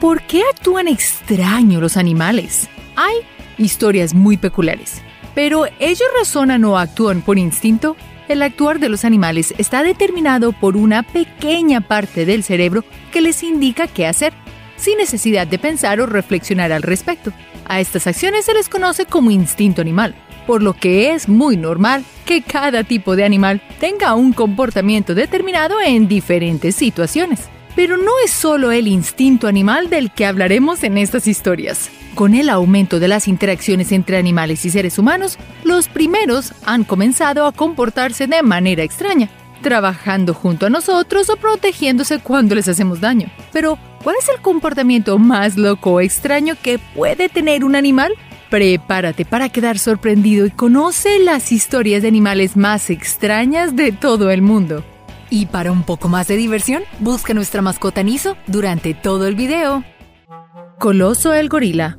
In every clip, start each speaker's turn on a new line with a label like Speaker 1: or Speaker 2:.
Speaker 1: ¿Por qué actúan extraño los animales? Hay historias muy peculiares, pero ellos razonan o actúan por instinto. El actuar de los animales está determinado por una pequeña parte del cerebro que les indica qué hacer, sin necesidad de pensar o reflexionar al respecto. A estas acciones se les conoce como instinto animal, por lo que es muy normal que cada tipo de animal tenga un comportamiento determinado en diferentes situaciones. Pero no es solo el instinto animal del que hablaremos en estas historias. Con el aumento de las interacciones entre animales y seres humanos, los primeros han comenzado a comportarse de manera extraña, trabajando junto a nosotros o protegiéndose cuando les hacemos daño. Pero, ¿cuál es el comportamiento más loco o extraño que puede tener un animal? Prepárate para quedar sorprendido y conoce las historias de animales más extrañas de todo el mundo. Y para un poco más de diversión, busca nuestra mascota Niso durante todo el video. Coloso el gorila.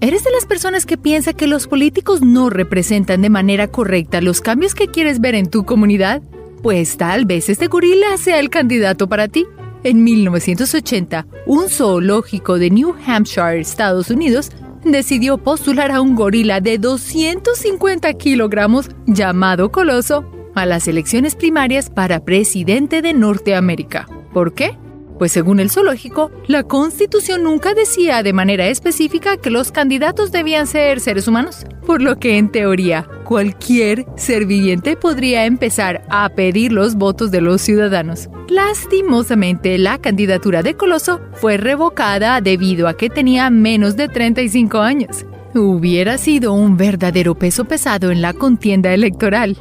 Speaker 1: ¿Eres de las personas que piensa que los políticos no representan de manera correcta los cambios que quieres ver en tu comunidad? Pues tal vez este gorila sea el candidato para ti. En 1980, un zoológico de New Hampshire, Estados Unidos, decidió postular a un gorila de 250 kilogramos llamado Coloso a las elecciones primarias para presidente de Norteamérica. ¿Por qué? Pues según el zoológico, la constitución nunca decía de manera específica que los candidatos debían ser seres humanos, por lo que en teoría cualquier ser viviente podría empezar a pedir los votos de los ciudadanos. Lastimosamente, la candidatura de Coloso fue revocada debido a que tenía menos de 35 años. Hubiera sido un verdadero peso pesado en la contienda electoral.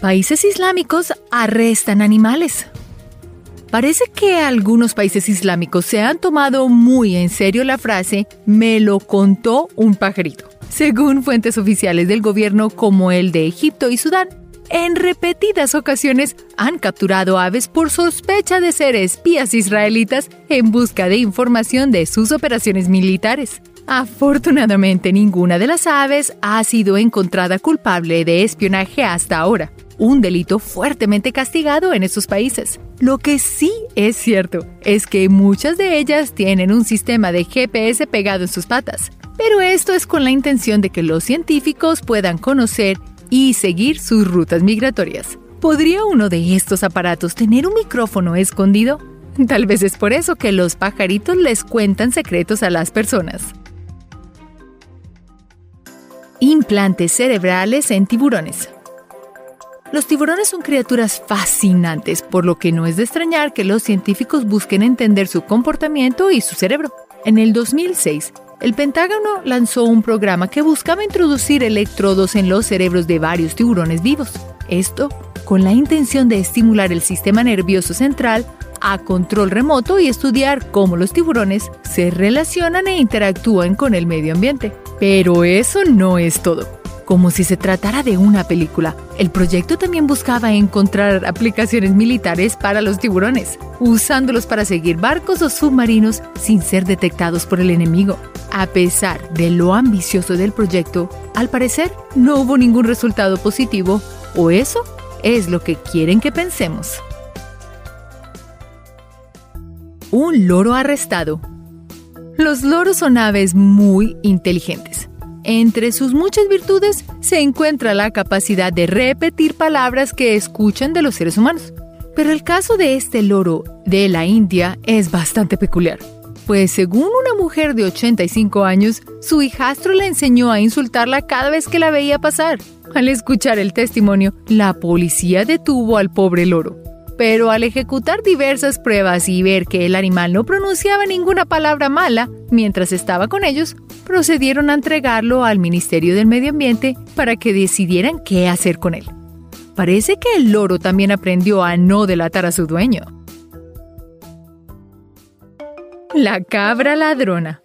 Speaker 1: Países islámicos arrestan animales. Parece que algunos países islámicos se han tomado muy en serio la frase me lo contó un pajarito. Según fuentes oficiales del gobierno como el de Egipto y Sudán, en repetidas ocasiones han capturado aves por sospecha de ser espías israelitas en busca de información de sus operaciones militares. Afortunadamente ninguna de las aves ha sido encontrada culpable de espionaje hasta ahora un delito fuertemente castigado en esos países. Lo que sí es cierto es que muchas de ellas tienen un sistema de GPS pegado en sus patas, pero esto es con la intención de que los científicos puedan conocer y seguir sus rutas migratorias. ¿Podría uno de estos aparatos tener un micrófono escondido? Tal vez es por eso que los pajaritos les cuentan secretos a las personas. Implantes cerebrales en tiburones. Los tiburones son criaturas fascinantes, por lo que no es de extrañar que los científicos busquen entender su comportamiento y su cerebro. En el 2006, el Pentágono lanzó un programa que buscaba introducir electrodos en los cerebros de varios tiburones vivos. Esto con la intención de estimular el sistema nervioso central a control remoto y estudiar cómo los tiburones se relacionan e interactúan con el medio ambiente. Pero eso no es todo como si se tratara de una película. El proyecto también buscaba encontrar aplicaciones militares para los tiburones, usándolos para seguir barcos o submarinos sin ser detectados por el enemigo. A pesar de lo ambicioso del proyecto, al parecer no hubo ningún resultado positivo, o eso es lo que quieren que pensemos. Un loro arrestado. Los loros son aves muy inteligentes entre sus muchas virtudes se encuentra la capacidad de repetir palabras que escuchan de los seres humanos. Pero el caso de este loro de la India es bastante peculiar, pues según una mujer de 85 años, su hijastro le enseñó a insultarla cada vez que la veía pasar. Al escuchar el testimonio, la policía detuvo al pobre loro pero al ejecutar diversas pruebas y ver que el animal no pronunciaba ninguna palabra mala mientras estaba con ellos, procedieron a entregarlo al Ministerio del Medio Ambiente para que decidieran qué hacer con él. Parece que el loro también aprendió a no delatar a su dueño. La cabra ladrona.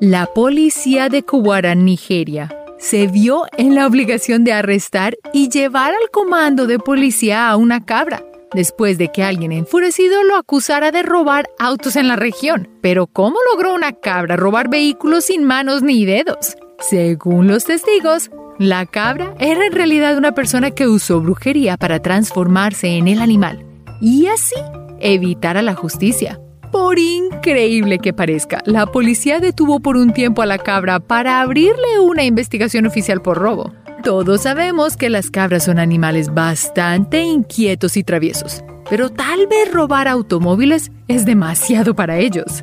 Speaker 1: La policía de Kuwara, Nigeria, se vio en la obligación de arrestar y llevar al comando de policía a una cabra después de que alguien enfurecido lo acusara de robar autos en la región. Pero ¿cómo logró una cabra robar vehículos sin manos ni dedos? Según los testigos, la cabra era en realidad una persona que usó brujería para transformarse en el animal. Y así evitar a la justicia. Por increíble que parezca, la policía detuvo por un tiempo a la cabra para abrirle una investigación oficial por robo. Todos sabemos que las cabras son animales bastante inquietos y traviesos, pero tal vez robar automóviles es demasiado para ellos.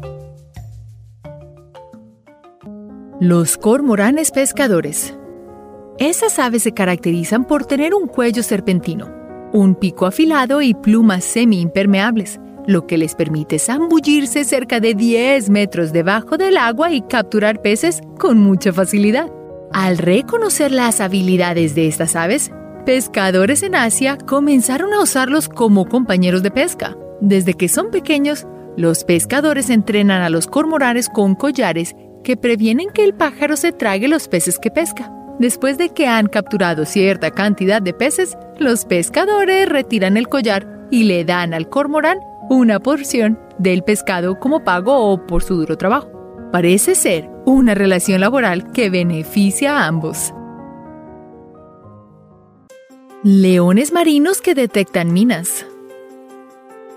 Speaker 1: Los cormoranes pescadores. Esas aves se caracterizan por tener un cuello serpentino, un pico afilado y plumas semi-impermeables, lo que les permite zambullirse cerca de 10 metros debajo del agua y capturar peces con mucha facilidad. Al reconocer las habilidades de estas aves, pescadores en Asia comenzaron a usarlos como compañeros de pesca. Desde que son pequeños, los pescadores entrenan a los cormoranes con collares que previenen que el pájaro se trague los peces que pesca. Después de que han capturado cierta cantidad de peces, los pescadores retiran el collar y le dan al cormorán una porción del pescado como pago o por su duro trabajo. Parece ser una relación laboral que beneficia a ambos. Leones marinos que detectan minas.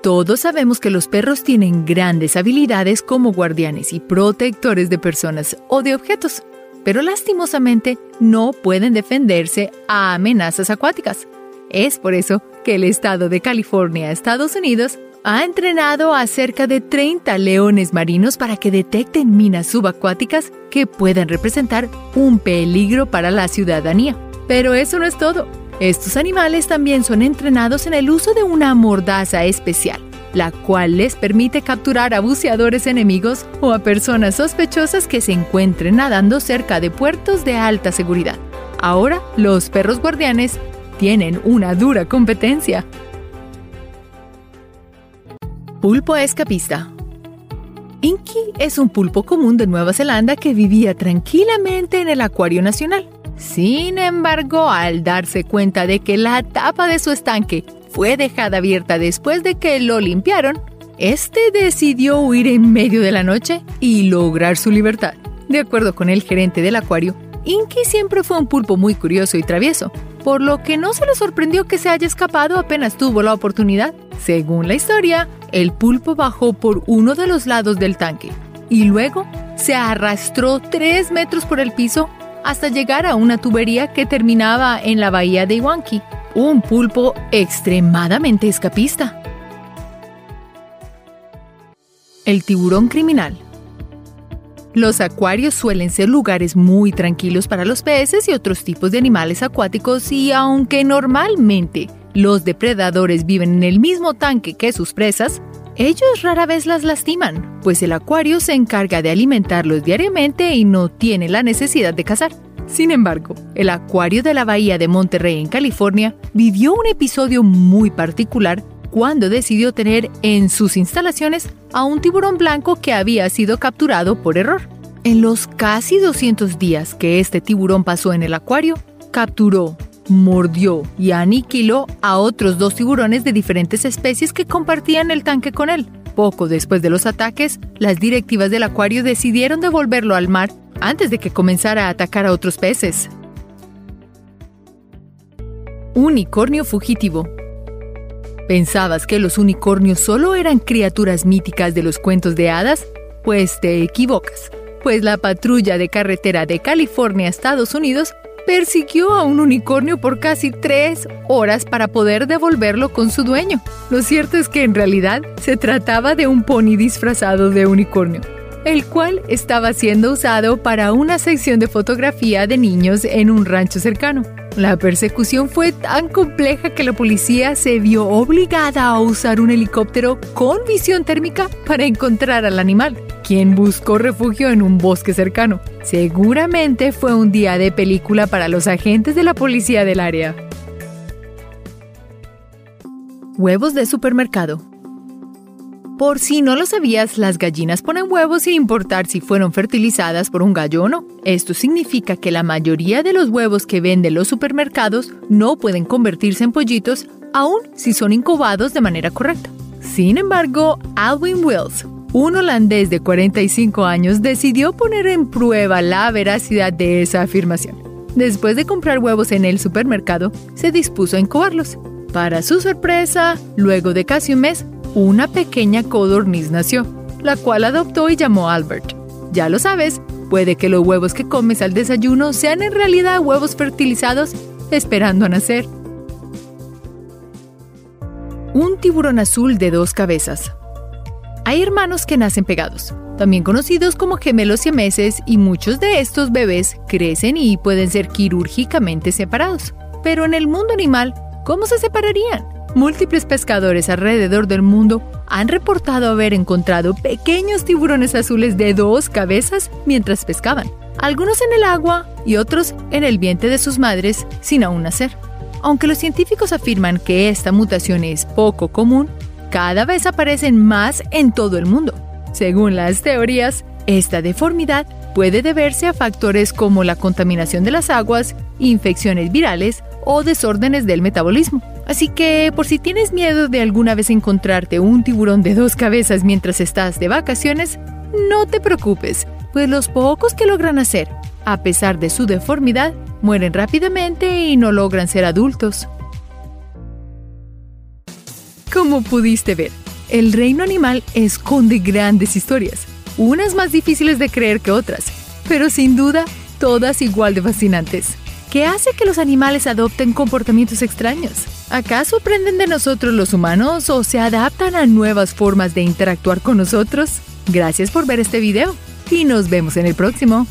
Speaker 1: Todos sabemos que los perros tienen grandes habilidades como guardianes y protectores de personas o de objetos, pero lastimosamente no pueden defenderse a amenazas acuáticas. Es por eso que el estado de California, Estados Unidos, ha entrenado a cerca de 30 leones marinos para que detecten minas subacuáticas que puedan representar un peligro para la ciudadanía. Pero eso no es todo. Estos animales también son entrenados en el uso de una mordaza especial, la cual les permite capturar a buceadores enemigos o a personas sospechosas que se encuentren nadando cerca de puertos de alta seguridad. Ahora, los perros guardianes tienen una dura competencia. Pulpo escapista. Inky es un pulpo común de Nueva Zelanda que vivía tranquilamente en el Acuario Nacional. Sin embargo, al darse cuenta de que la tapa de su estanque fue dejada abierta después de que lo limpiaron, este decidió huir en medio de la noche y lograr su libertad. De acuerdo con el gerente del acuario, Inky siempre fue un pulpo muy curioso y travieso, por lo que no se le sorprendió que se haya escapado apenas tuvo la oportunidad. Según la historia, el pulpo bajó por uno de los lados del tanque y luego se arrastró tres metros por el piso hasta llegar a una tubería que terminaba en la bahía de Iwanki. Un pulpo extremadamente escapista. El tiburón criminal. Los acuarios suelen ser lugares muy tranquilos para los peces y otros tipos de animales acuáticos y aunque normalmente los depredadores viven en el mismo tanque que sus presas, ellos rara vez las lastiman, pues el acuario se encarga de alimentarlos diariamente y no tiene la necesidad de cazar. Sin embargo, el acuario de la bahía de Monterrey en California vivió un episodio muy particular cuando decidió tener en sus instalaciones a un tiburón blanco que había sido capturado por error. En los casi 200 días que este tiburón pasó en el acuario, capturó, mordió y aniquiló a otros dos tiburones de diferentes especies que compartían el tanque con él. Poco después de los ataques, las directivas del acuario decidieron devolverlo al mar antes de que comenzara a atacar a otros peces. Unicornio fugitivo ¿Pensabas que los unicornios solo eran criaturas míticas de los cuentos de hadas? Pues te equivocas, pues la patrulla de carretera de California, Estados Unidos, persiguió a un unicornio por casi tres horas para poder devolverlo con su dueño. Lo cierto es que en realidad se trataba de un pony disfrazado de unicornio, el cual estaba siendo usado para una sección de fotografía de niños en un rancho cercano. La persecución fue tan compleja que la policía se vio obligada a usar un helicóptero con visión térmica para encontrar al animal, quien buscó refugio en un bosque cercano. Seguramente fue un día de película para los agentes de la policía del área. Huevos de supermercado. Por si no lo sabías, las gallinas ponen huevos sin importar si fueron fertilizadas por un gallo o no. Esto significa que la mayoría de los huevos que venden los supermercados no pueden convertirse en pollitos aun si son incubados de manera correcta. Sin embargo, Alwyn Wills, un holandés de 45 años, decidió poner en prueba la veracidad de esa afirmación. Después de comprar huevos en el supermercado, se dispuso a incubarlos. Para su sorpresa, luego de casi un mes, una pequeña codorniz nació, la cual adoptó y llamó Albert. Ya lo sabes, puede que los huevos que comes al desayuno sean en realidad huevos fertilizados esperando a nacer. Un tiburón azul de dos cabezas. Hay hermanos que nacen pegados, también conocidos como gemelos siameses, y muchos de estos bebés crecen y pueden ser quirúrgicamente separados. Pero en el mundo animal, ¿cómo se separarían? Múltiples pescadores alrededor del mundo han reportado haber encontrado pequeños tiburones azules de dos cabezas mientras pescaban, algunos en el agua y otros en el vientre de sus madres sin aún nacer. Aunque los científicos afirman que esta mutación es poco común, cada vez aparecen más en todo el mundo. Según las teorías, esta deformidad puede deberse a factores como la contaminación de las aguas, infecciones virales o desórdenes del metabolismo. Así que, por si tienes miedo de alguna vez encontrarte un tiburón de dos cabezas mientras estás de vacaciones, no te preocupes, pues los pocos que logran hacer, a pesar de su deformidad, mueren rápidamente y no logran ser adultos. Como pudiste ver, el reino animal esconde grandes historias, unas más difíciles de creer que otras, pero sin duda todas igual de fascinantes. ¿Qué hace que los animales adopten comportamientos extraños? ¿Acaso aprenden de nosotros los humanos o se adaptan a nuevas formas de interactuar con nosotros? Gracias por ver este video y nos vemos en el próximo.